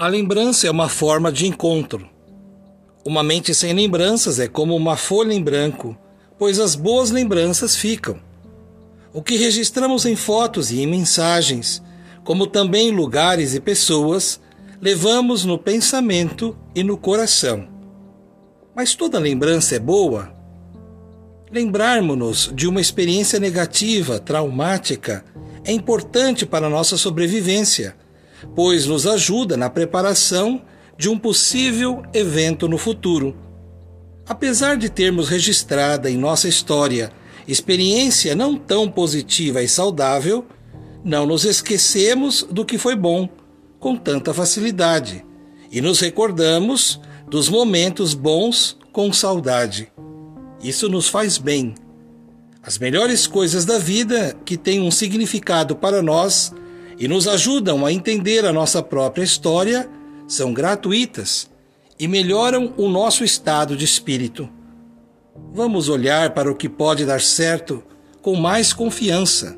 A lembrança é uma forma de encontro. Uma mente sem lembranças é como uma folha em branco, pois as boas lembranças ficam. O que registramos em fotos e em mensagens, como também em lugares e pessoas, levamos no pensamento e no coração. Mas toda lembrança é boa? Lembrarmos-nos de uma experiência negativa, traumática, é importante para a nossa sobrevivência pois nos ajuda na preparação de um possível evento no futuro. Apesar de termos registrada em nossa história experiência não tão positiva e saudável, não nos esquecemos do que foi bom com tanta facilidade e nos recordamos dos momentos bons com saudade. Isso nos faz bem. As melhores coisas da vida que têm um significado para nós e nos ajudam a entender a nossa própria história são gratuitas e melhoram o nosso estado de espírito. Vamos olhar para o que pode dar certo com mais confiança.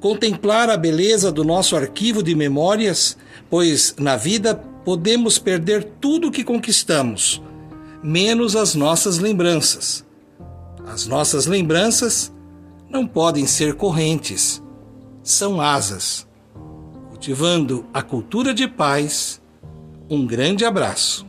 Contemplar a beleza do nosso arquivo de memórias, pois na vida podemos perder tudo o que conquistamos, menos as nossas lembranças. As nossas lembranças não podem ser correntes, são asas cultivando a cultura de paz. Um grande abraço.